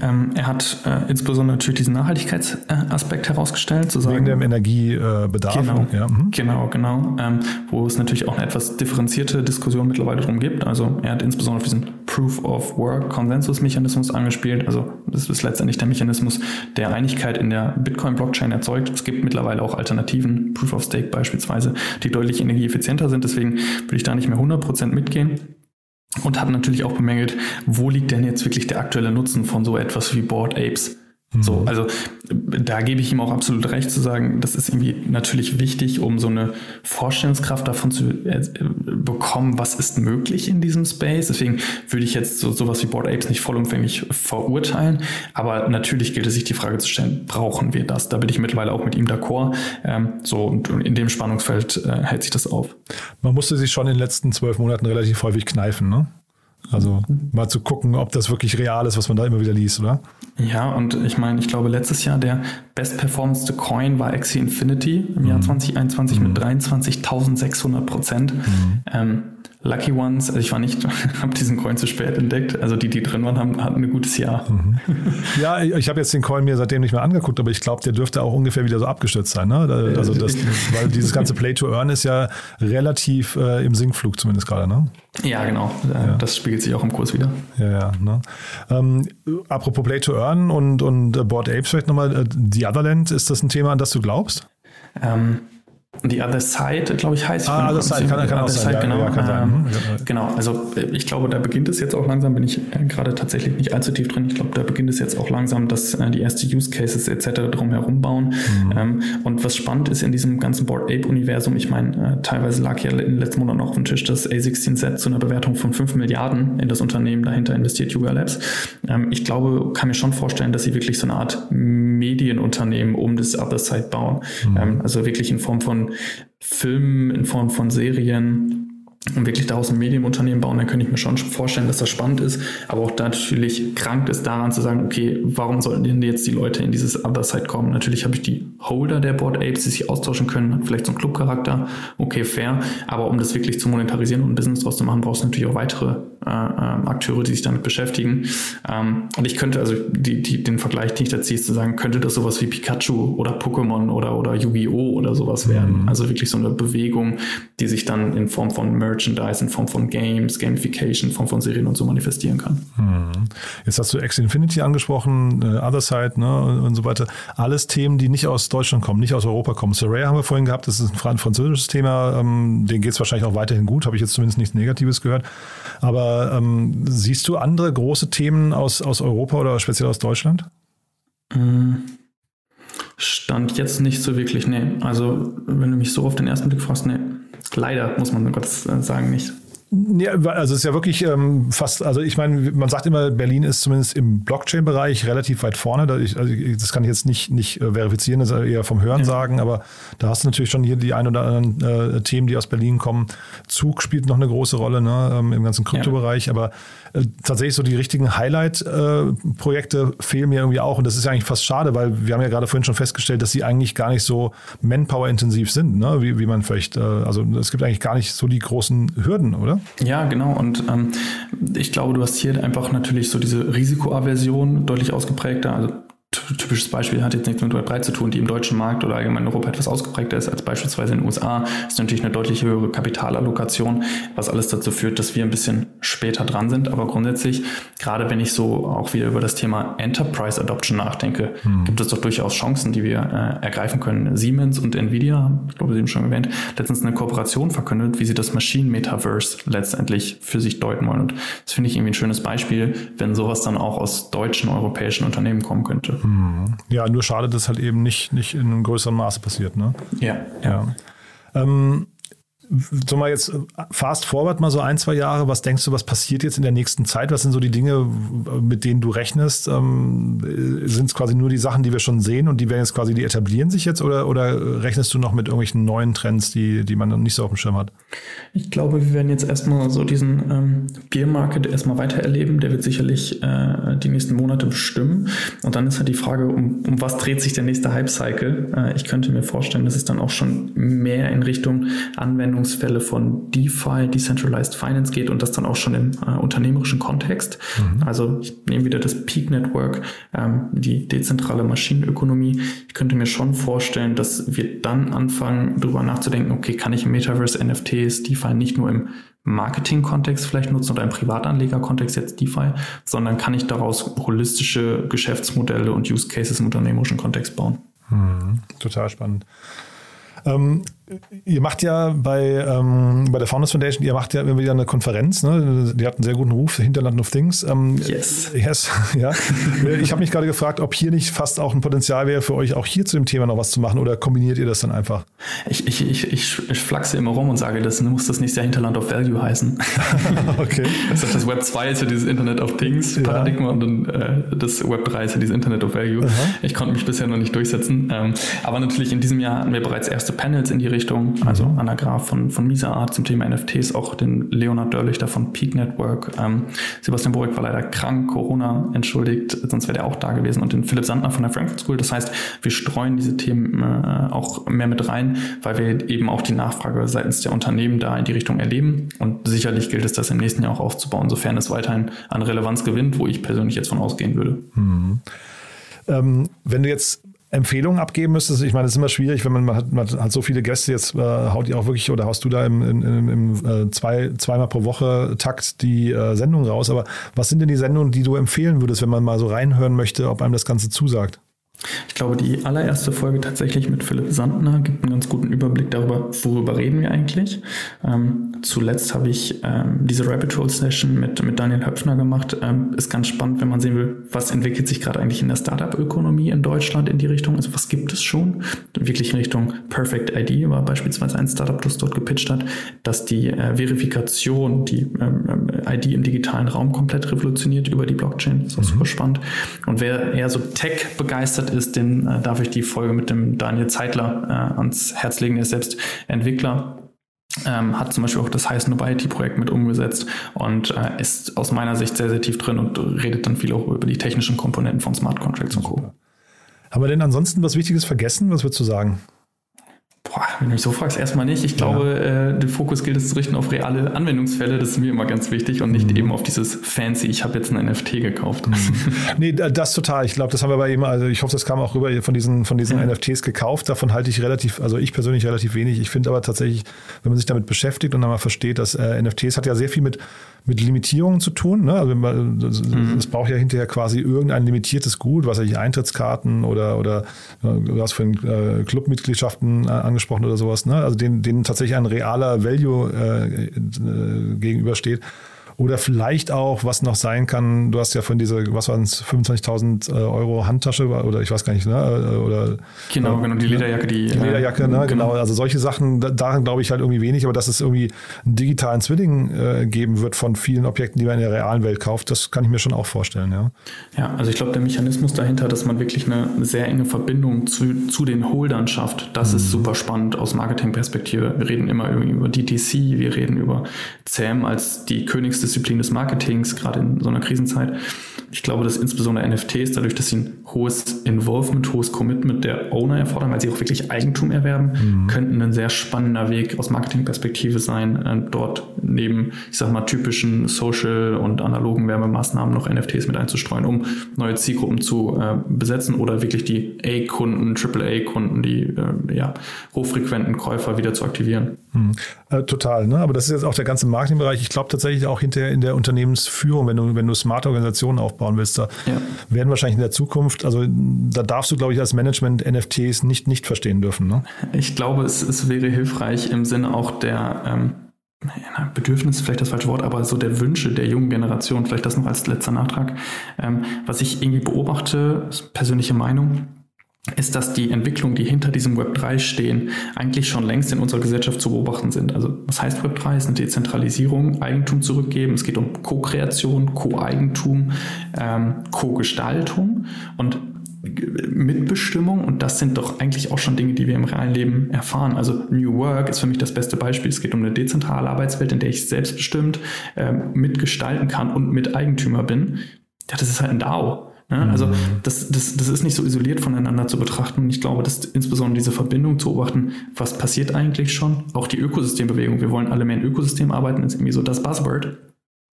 Ähm, er hat äh, insbesondere natürlich diesen Nachhaltigkeitsaspekt herausgestellt. Zu sagen, Wegen dem Energiebedarf. Genau, ja. mhm. genau, genau. Ähm, wo es natürlich auch eine etwas differenzierte Diskussion mittlerweile darum gibt. Also er hat insbesondere auf diesen Proof of Work Konsensusmechanismus angespielt. Also das ist letztendlich der Mechanismus, der Einigkeit in der Bitcoin-Blockchain erzeugt. Es gibt mittlerweile auch Alternativen, Proof of Stake beispielsweise, die deutlich energieeffizienter sind. Deswegen würde ich da nicht mehr 100% mitgehen und hat natürlich auch bemängelt, wo liegt denn jetzt wirklich der aktuelle Nutzen von so etwas wie Board Apes? So, mhm. also da gebe ich ihm auch absolut recht zu sagen, das ist irgendwie natürlich wichtig, um so eine Vorstellungskraft davon zu äh, bekommen, was ist möglich in diesem Space. Deswegen würde ich jetzt so sowas wie Board Apes nicht vollumfänglich verurteilen, aber natürlich gilt es sich die Frage zu stellen, brauchen wir das? Da bin ich mittlerweile auch mit ihm d'accord. Ähm, so und in dem Spannungsfeld äh, hält sich das auf. Man musste sich schon in den letzten zwölf Monaten relativ häufig kneifen, ne? Also mal zu gucken, ob das wirklich real ist, was man da immer wieder liest, oder? Ja, und ich meine, ich glaube, letztes Jahr der best performance Coin war Axie Infinity im Jahr 2021 mhm. mit 23.600 Prozent. Mhm. Ähm, Lucky Ones, also ich war nicht, habe diesen Coin zu spät entdeckt. Also die, die drin waren, haben, hatten ein gutes Jahr. Mhm. Ja, ich habe jetzt den Coin mir seitdem nicht mehr angeguckt, aber ich glaube, der dürfte auch ungefähr wieder so abgestürzt sein. Ne? Also das, weil dieses ganze Play to Earn ist ja relativ äh, im Sinkflug zumindest gerade. Ne? Ja, genau. Äh, ja. Das spiegelt sich auch im Kurs wieder. Ja, ja. Ne? Ähm, apropos Play to Earn und, und Board Apes vielleicht nochmal. Äh, The Otherland, ist das ein Thema, an das du glaubst? Ähm, The Other Side, glaube ich, heißt. Ah, Other Side kann, kann auch sein. Side, genau. Ja, kann sein. Ähm, genau, also äh, ich glaube, da beginnt es jetzt auch langsam, bin ich äh, gerade tatsächlich nicht allzu tief drin. Ich glaube, da beginnt es jetzt auch langsam, dass äh, die erste Use Cases etc. drumherum bauen. Mhm. Ähm, und was spannend ist in diesem ganzen Board Ape-Universum, ich meine, teilweise lag ja in den letzten Monaten noch auf dem Tisch, dass A16Z zu einer Bewertung von 5 Milliarden in das Unternehmen dahinter investiert, Yuga Labs. Ähm, ich glaube, kann mir schon vorstellen, dass sie wirklich so eine Art Medienunternehmen um das Other Side bauen. Mhm. also wirklich in Form von Filmen, in Form von Serien und wirklich daraus ein Medienunternehmen bauen, dann könnte ich mir schon vorstellen, dass das spannend ist. Aber auch natürlich krankt es daran zu sagen, okay, warum sollten denn jetzt die Leute in dieses Other Side kommen? Natürlich habe ich die Holder der Board Apes, die sich austauschen können, vielleicht so einen Clubcharakter, okay, fair. Aber um das wirklich zu monetarisieren und ein Business draus zu machen, brauchst du natürlich auch weitere äh, ähm, Akteure, die sich damit beschäftigen. Ähm, und ich könnte, also die, die, den Vergleich, den ich da ziehe, ist zu sagen, könnte das sowas wie Pikachu oder Pokémon oder, oder Yu-Gi-Oh! oder sowas werden. Mhm. Also wirklich so eine Bewegung, die sich dann in Form von Merchandise, in Form von Games, Gamification, in Form von Serien und so manifestieren kann. Mhm. Jetzt hast du X Infinity angesprochen, äh, Other Side ne, und so weiter. Alles Themen, die nicht aus Deutschland kommen, nicht aus Europa kommen. Soraya haben wir vorhin gehabt, das ist ein französisches Thema, ähm, denen geht es wahrscheinlich auch weiterhin gut, habe ich jetzt zumindest nichts Negatives gehört. Aber ähm, siehst du andere große Themen aus, aus Europa oder speziell aus Deutschland? Mhm. Stand jetzt nicht so wirklich, nee. Also, wenn du mich so auf den ersten Blick fragst, nee. Leider, muss man Gott sagen, nicht. Ja, also es ist ja wirklich ähm, fast, also ich meine, man sagt immer, Berlin ist zumindest im Blockchain-Bereich relativ weit vorne. Da ich, also das kann ich jetzt nicht, nicht äh, verifizieren, das ist eher vom Hören sagen, ja. aber da hast du natürlich schon hier die ein oder anderen äh, Themen, die aus Berlin kommen. Zug spielt noch eine große Rolle ne, ähm, im ganzen Kryptobereich, ja. aber tatsächlich so die richtigen Highlight-Projekte äh, fehlen mir irgendwie auch. Und das ist ja eigentlich fast schade, weil wir haben ja gerade vorhin schon festgestellt, dass sie eigentlich gar nicht so Manpower-intensiv sind, ne? wie, wie man vielleicht, äh, also es gibt eigentlich gar nicht so die großen Hürden, oder? Ja, genau. Und ähm, ich glaube, du hast hier einfach natürlich so diese Risikoaversion deutlich ausgeprägter. Also typisches Beispiel hat jetzt nichts mit Web 3 zu tun, die im deutschen Markt oder allgemein in Europa etwas ausgeprägter ist als beispielsweise in den USA, ist natürlich eine deutlich höhere Kapitalallokation, was alles dazu führt, dass wir ein bisschen später dran sind. Aber grundsätzlich, gerade wenn ich so auch wieder über das Thema Enterprise Adoption nachdenke, hm. gibt es doch durchaus Chancen, die wir äh, ergreifen können. Siemens und Nvidia, ich glaube, Sie haben schon erwähnt, letztens eine Kooperation verkündet, wie sie das Machine Metaverse letztendlich für sich deuten wollen. Und das finde ich irgendwie ein schönes Beispiel, wenn sowas dann auch aus deutschen, europäischen Unternehmen kommen könnte. Mhm. Ja, nur schade, dass halt eben nicht, nicht in einem größeren Maße passiert. Ne? Ja. ja. Ähm, so mal jetzt fast forward mal so ein, zwei Jahre, was denkst du, was passiert jetzt in der nächsten Zeit? Was sind so die Dinge, mit denen du rechnest? Ähm, sind es quasi nur die Sachen, die wir schon sehen und die werden jetzt quasi, die etablieren sich jetzt oder, oder rechnest du noch mit irgendwelchen neuen Trends, die, die man noch nicht so auf dem Schirm hat? Ich glaube, wir werden jetzt erstmal so diesen ähm, Beer Market erstmal weiter erleben. Der wird sicherlich äh, die nächsten Monate bestimmen. Und dann ist halt die Frage, um, um was dreht sich der nächste Hype-Cycle? Äh, ich könnte mir vorstellen, dass es dann auch schon mehr in Richtung Anwendung Anwendungsfälle von DeFi, Decentralized Finance geht und das dann auch schon im äh, unternehmerischen Kontext. Mhm. Also ich nehme wieder das Peak Network, ähm, die dezentrale Maschinenökonomie. Ich könnte mir schon vorstellen, dass wir dann anfangen, darüber nachzudenken, okay, kann ich im Metaverse NFTs, DeFi nicht nur im Marketing-Kontext vielleicht nutzen oder im Privatanleger-Kontext jetzt DeFi, sondern kann ich daraus holistische Geschäftsmodelle und Use Cases im unternehmerischen Kontext bauen. Mhm. Total spannend. Ähm, ihr macht ja bei, ähm, bei der Founders Foundation, ihr macht ja immer wieder eine Konferenz, ne? Die hat einen sehr guten Ruf, Hinterland of Things. Ähm, yes. Yes, ja. ich habe mich gerade gefragt, ob hier nicht fast auch ein Potenzial wäre für euch, auch hier zu dem Thema noch was zu machen oder kombiniert ihr das dann einfach? Ich, ich, ich, ich, ich flachse immer rum und sage, das muss das nächste Jahr Hinterland of Value heißen. okay. Das, das Web 2 ist ja dieses Internet of Things Paradigma ja. und dann äh, das Web 3 ist ja dieses Internet of Value. Aha. Ich konnte mich bisher noch nicht durchsetzen. Ähm, aber natürlich in diesem Jahr hatten wir bereits erste Panels in die Richtung Richtung, also. Anna Graf von, von Misa Art zum Thema NFTs, auch den Leonard Dörlichter von Peak Network. Ähm, Sebastian Borek war leider krank, Corona entschuldigt, sonst wäre er auch da gewesen. Und den Philipp Sandner von der Frankfurt School. Das heißt, wir streuen diese Themen äh, auch mehr mit rein, weil wir eben auch die Nachfrage seitens der Unternehmen da in die Richtung erleben. Und sicherlich gilt es, das im nächsten Jahr auch aufzubauen, sofern es weiterhin an Relevanz gewinnt, wo ich persönlich jetzt von ausgehen würde. Mhm. Ähm, wenn du jetzt Empfehlungen abgeben müsstest. Ich meine, es ist immer schwierig, wenn man, man, hat, man hat so viele Gäste, jetzt äh, haut ihr auch wirklich oder haust du da im, im, im äh, zwei, zweimal pro Woche Takt die äh, Sendung raus. Aber was sind denn die Sendungen, die du empfehlen würdest, wenn man mal so reinhören möchte, ob einem das Ganze zusagt? Ich glaube, die allererste Folge tatsächlich mit Philipp Sandner gibt einen ganz guten Überblick darüber, worüber reden wir eigentlich. Ähm, zuletzt habe ich ähm, diese Rabbit Hole Session mit, mit Daniel Höpfner gemacht. Ähm, ist ganz spannend, wenn man sehen will, was entwickelt sich gerade eigentlich in der Startup-Ökonomie in Deutschland in die Richtung. Also was gibt es schon? Wirklich in Richtung Perfect ID war beispielsweise ein Startup, das dort gepitcht hat, dass die äh, Verifikation, die ähm, äh, ID im digitalen Raum komplett revolutioniert über die Blockchain. Das ist auch mhm. super spannend. Und wer eher so Tech begeistert ist, den äh, darf ich die Folge mit dem Daniel Zeitler äh, ans Herz legen. Er ist selbst Entwickler ähm, hat zum Beispiel auch das High Snobiety-Projekt mit umgesetzt und äh, ist aus meiner Sicht sehr, sehr tief drin und redet dann viel auch über die technischen Komponenten von Smart Contracts und Co. Haben wir denn ansonsten was Wichtiges vergessen? Was würdest du sagen? Boah, Wenn du mich so fragst, erstmal nicht. Ich glaube, ja. äh, den Fokus gilt es zu richten auf reale Anwendungsfälle. Das ist mir immer ganz wichtig und nicht mhm. eben auf dieses fancy, ich habe jetzt ein NFT gekauft. Mhm. nee, das total. Ich glaube, das haben wir bei ihm, also ich hoffe, das kam auch rüber von diesen, von diesen ja. NFTs gekauft. Davon halte ich relativ, also ich persönlich relativ wenig. Ich finde aber tatsächlich, wenn man sich damit beschäftigt und dann mal versteht, dass äh, NFTs hat ja sehr viel mit mit Limitierungen zu tun. Ne? Also es mhm. braucht ja hinterher quasi irgendein limitiertes Gut, was ich Eintrittskarten oder oder du hast vorhin äh, Clubmitgliedschaften äh, angesprochen oder sowas, ne? Also denen, denen tatsächlich ein realer Value äh, äh, gegenübersteht. Oder vielleicht auch, was noch sein kann, du hast ja von dieser, was waren es, 25.000 Euro Handtasche oder ich weiß gar nicht, ne? Äh, oder, genau, genau, die Lederjacke, die. Die Lederjacke, ne? Genau. genau. Also solche Sachen, daran glaube ich halt irgendwie wenig, aber dass es irgendwie einen digitalen Zwilling äh, geben wird von vielen Objekten, die man in der realen Welt kauft, das kann ich mir schon auch vorstellen, ja. Ja, also ich glaube, der Mechanismus dahinter, dass man wirklich eine sehr enge Verbindung zu, zu den Holdern schafft, das mhm. ist super spannend aus Marketingperspektive. Wir reden immer über DTC, wir reden über CM als die Königsdisziplin Disziplin des Marketings, gerade in so einer Krisenzeit. Ich glaube, dass insbesondere NFTs, dadurch, dass sie ein hohes Involvement, hohes Commitment der Owner erfordern, weil sie auch wirklich Eigentum erwerben, mhm. könnten ein sehr spannender Weg aus Marketingperspektive sein, äh, dort neben, ich sag mal, typischen Social- und analogen Werbemaßnahmen noch NFTs mit einzustreuen, um neue Zielgruppen zu äh, besetzen oder wirklich die A-Kunden, AAA-Kunden, die äh, ja, hochfrequenten Käufer wieder zu aktivieren. Mhm. Äh, total, ne? aber das ist jetzt auch der ganze Marketingbereich. Ich glaube tatsächlich auch hinterher in der Unternehmensführung, wenn du, wenn du smarte Organisationen aufbauen willst, da ja. werden wahrscheinlich in der Zukunft, also da darfst du, glaube ich, als Management NFTs nicht, nicht verstehen dürfen. Ne? Ich glaube, es, es wäre hilfreich im Sinne auch der ähm, Bedürfnis, vielleicht das falsche Wort, aber so der Wünsche der jungen Generation, vielleicht das noch als letzter Nachtrag. Ähm, was ich irgendwie beobachte, persönliche Meinung, ist, dass die Entwicklungen, die hinter diesem Web 3 stehen, eigentlich schon längst in unserer Gesellschaft zu beobachten sind. Also was heißt Web 3? Es ist eine Dezentralisierung, Eigentum zurückgeben. Es geht um Co-Kreation, Co-Eigentum, ähm, Co-Gestaltung und Mitbestimmung und das sind doch eigentlich auch schon Dinge, die wir im realen Leben erfahren. Also New Work ist für mich das beste Beispiel. Es geht um eine dezentrale Arbeitswelt, in der ich selbstbestimmt äh, mitgestalten kann und Miteigentümer bin. Ja, das ist halt ein DAO. Ja, also mhm. das, das, das ist nicht so isoliert voneinander zu betrachten. Und ich glaube, dass insbesondere diese Verbindung zu beobachten, was passiert eigentlich schon, auch die Ökosystembewegung, wir wollen alle mehr in Ökosystem arbeiten, ist irgendwie so das Buzzword.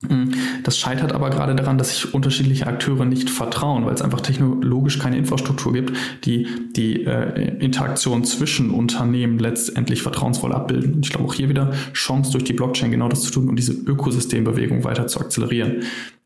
Mhm. Das scheitert aber gerade daran, dass sich unterschiedliche Akteure nicht vertrauen, weil es einfach technologisch keine Infrastruktur gibt, die die äh, Interaktion zwischen Unternehmen letztendlich vertrauensvoll abbilden. Und ich glaube auch hier wieder Chance durch die Blockchain genau das zu tun und diese Ökosystembewegung weiter zu akzelerieren.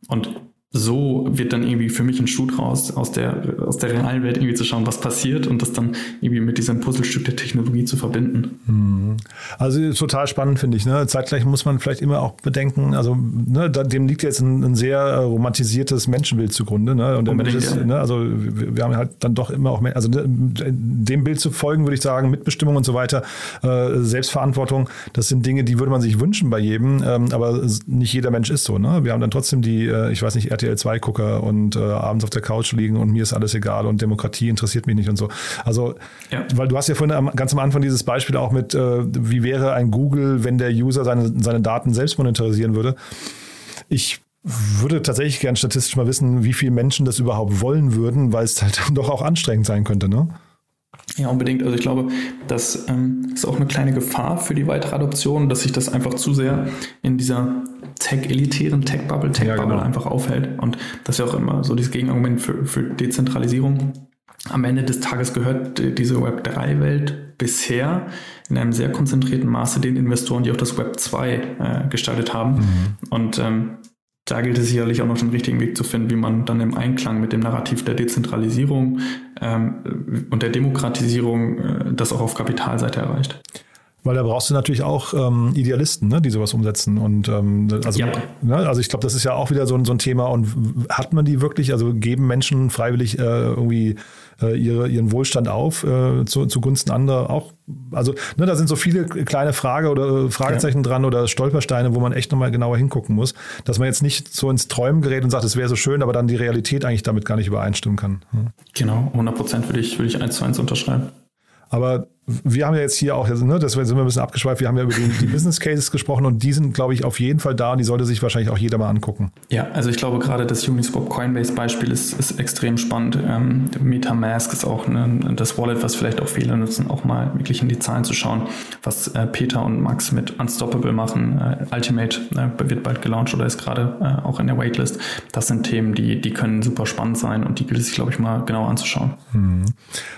Und so wird dann irgendwie für mich ein Schuh draus, aus der, aus der realen Welt irgendwie zu schauen, was passiert und das dann irgendwie mit diesem Puzzlestück der Technologie zu verbinden. Mhm. Also total spannend, finde ich. Ne? Zeitgleich muss man vielleicht immer auch bedenken, also ne, dem liegt jetzt ein, ein sehr äh, romantisiertes Menschenbild zugrunde. Ne? Und Unbedingt, ist, ja. ne, also wir, haben halt dann doch immer auch, mehr, also ne, dem Bild zu folgen, würde ich sagen, Mitbestimmung und so weiter, äh, Selbstverantwortung, das sind Dinge, die würde man sich wünschen bei jedem, ähm, aber nicht jeder Mensch ist so. Ne? Wir haben dann trotzdem die, äh, ich weiß nicht, RTL 2 gucke und äh, abends auf der Couch liegen und mir ist alles egal und Demokratie interessiert mich nicht und so. Also, ja. weil du hast ja vorhin ganz am Anfang dieses Beispiel auch mit, äh, wie wäre ein Google, wenn der User seine, seine Daten selbst monetarisieren würde. Ich würde tatsächlich gern statistisch mal wissen, wie viele Menschen das überhaupt wollen würden, weil es halt doch auch anstrengend sein könnte, ne? Ja, unbedingt. Also ich glaube, das ähm, ist auch eine kleine Gefahr für die weitere Adoption, dass sich das einfach zu sehr in dieser Tech-elitären Tech-Bubble, Tech-Bubble ja, genau. einfach aufhält. Und das ist ja auch immer so dieses Gegenargument für, für Dezentralisierung. Am Ende des Tages gehört diese Web3-Welt bisher in einem sehr konzentrierten Maße den Investoren, die auch das Web 2 äh, gestaltet haben. Mhm. Und ähm, da gilt es sicherlich auch noch den richtigen Weg zu finden, wie man dann im Einklang mit dem Narrativ der Dezentralisierung ähm, und der Demokratisierung äh, das auch auf Kapitalseite erreicht. Weil da brauchst du natürlich auch ähm, Idealisten, ne, die sowas umsetzen. Und ähm, also, ja. ne, also ich glaube, das ist ja auch wieder so, so ein Thema. Und hat man die wirklich, also geben Menschen freiwillig äh, irgendwie äh, ihre, ihren Wohlstand auf äh, zu, zugunsten anderer auch? Also ne, da sind so viele kleine Frage oder äh, Fragezeichen ja. dran oder Stolpersteine, wo man echt nochmal genauer hingucken muss, dass man jetzt nicht so ins Träumen gerät und sagt, es wäre so schön, aber dann die Realität eigentlich damit gar nicht übereinstimmen kann. Hm. Genau, 100 Prozent würde ich, würde ich eins zu eins unterschreiben. Aber wir haben ja jetzt hier auch, ne, das sind wir ein bisschen abgeschweift, wir haben ja über die, die Business Cases gesprochen und die sind, glaube ich, auf jeden Fall da und die sollte sich wahrscheinlich auch jeder mal angucken. Ja, also ich glaube gerade das Uniswap Coinbase Beispiel ist, ist extrem spannend. Ähm, Metamask ist auch eine, das Wallet, was vielleicht auch viele nutzen, auch mal wirklich in die Zahlen zu schauen, was äh, Peter und Max mit Unstoppable machen. Äh, Ultimate äh, wird bald gelauncht oder ist gerade äh, auch in der Waitlist. Das sind Themen, die, die können super spannend sein und die gilt es sich, glaube ich, mal genau anzuschauen. Hm.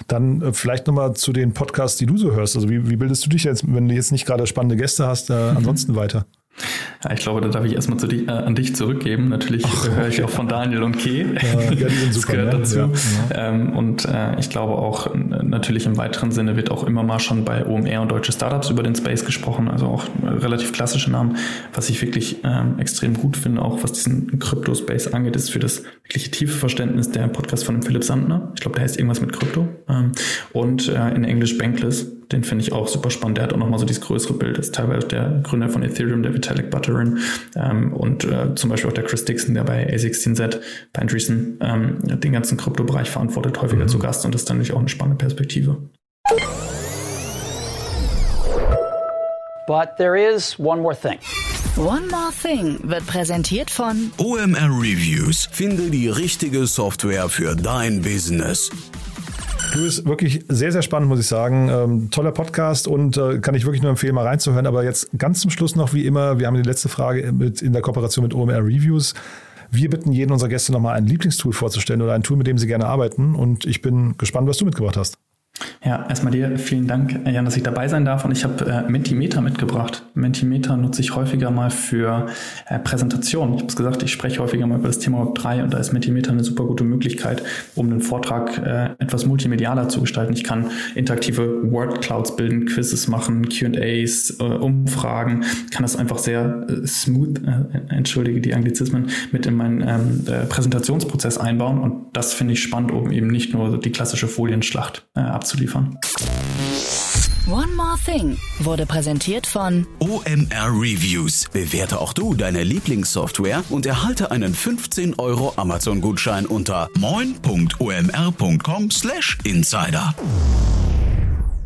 Dann äh, vielleicht nochmal zu den Podcasts, die du so hörst. Also wie, wie bildest du dich jetzt, wenn du jetzt nicht gerade spannende Gäste hast, äh, ansonsten weiter? Ja, ich glaube, da darf ich erstmal dich, äh, an dich zurückgeben. Natürlich Ach, höre ich auch von Daniel und Kay. Ja, die sind super, das gehört ne? dazu. Ja, ja. Ähm, und äh, ich glaube auch, natürlich im weiteren Sinne wird auch immer mal schon bei OMR und deutsche Startups über den Space gesprochen, also auch relativ klassische Namen. Was ich wirklich ähm, extrem gut finde, auch was diesen Krypto-Space angeht, ist für das wirkliche tiefe Verständnis der Podcast von Philipp Sandner. Ich glaube, der heißt irgendwas mit Krypto. Ähm, und äh, in Englisch Bankless den finde ich auch super spannend. Der hat auch nochmal so dieses größere Bild, ist teilweise der Gründer von Ethereum, der Vitalik Buterin ähm, und äh, zum Beispiel auch der Chris Dixon, der bei A16Z, bei Andreessen ähm, den ganzen Kryptobereich verantwortet, häufiger mhm. zu Gast und das ist dann natürlich auch eine spannende Perspektive. But there is one more thing. One More Thing wird präsentiert von OMR Reviews. Finde die richtige Software für dein Business. Du bist wirklich sehr, sehr spannend, muss ich sagen. Ähm, toller Podcast und äh, kann ich wirklich nur empfehlen, mal reinzuhören. Aber jetzt ganz zum Schluss noch wie immer, wir haben die letzte Frage mit, in der Kooperation mit OMR Reviews. Wir bitten jeden unserer Gäste nochmal ein Lieblingstool vorzustellen oder ein Tool, mit dem sie gerne arbeiten. Und ich bin gespannt, was du mitgebracht hast. Ja, erstmal dir vielen Dank, Jan, dass ich dabei sein darf. Und ich habe äh, Mentimeter mitgebracht. Mentimeter nutze ich häufiger mal für äh, Präsentationen. Ich habe es gesagt, ich spreche häufiger mal über das Thema Web 3 und da ist Mentimeter eine super gute Möglichkeit, um den Vortrag äh, etwas multimedialer zu gestalten. Ich kann interaktive Word Clouds bilden, Quizzes machen, QAs, äh, Umfragen, kann das einfach sehr äh, smooth, äh, entschuldige die Anglizismen, mit in meinen ähm, äh, Präsentationsprozess einbauen. Und das finde ich spannend, um eben nicht nur die klassische Folienschlacht äh, abzuliefern. One More Thing wurde präsentiert von OMR Reviews. Bewerte auch du deine Lieblingssoftware und erhalte einen 15 Euro Amazon-Gutschein unter moin.omr.com/insider.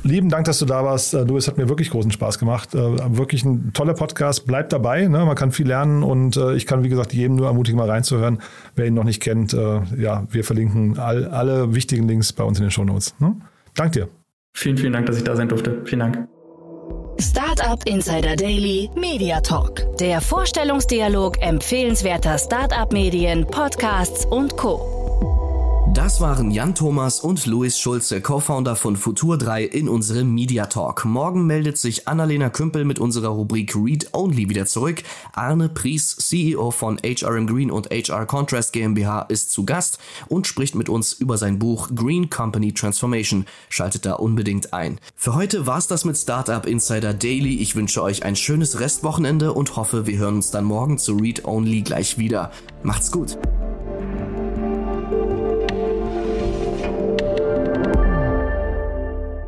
Lieben Dank, dass du da warst. Du, äh, es hat mir wirklich großen Spaß gemacht. Äh, wirklich ein toller Podcast. Bleibt dabei. Ne? Man kann viel lernen und äh, ich kann, wie gesagt, jedem nur ermutigen, mal reinzuhören. Wer ihn noch nicht kennt, ja, wir verlinken all, alle wichtigen Links bei uns in den Show Notes. Ne? Dank dir. Vielen, vielen Dank, dass ich da sein durfte. Vielen Dank. Startup Insider Daily Media Talk. Der Vorstellungsdialog empfehlenswerter Startup-Medien, Podcasts und Co. Das waren Jan Thomas und Luis Schulze, Co-Founder von Futur 3 in unserem Media Talk. Morgen meldet sich Annalena Kümpel mit unserer Rubrik Read Only wieder zurück. Arne Pries, CEO von HRM Green und HR Contrast GmbH, ist zu Gast und spricht mit uns über sein Buch Green Company Transformation. Schaltet da unbedingt ein. Für heute war's das mit Startup Insider Daily. Ich wünsche euch ein schönes Restwochenende und hoffe, wir hören uns dann morgen zu Read Only gleich wieder. Macht's gut.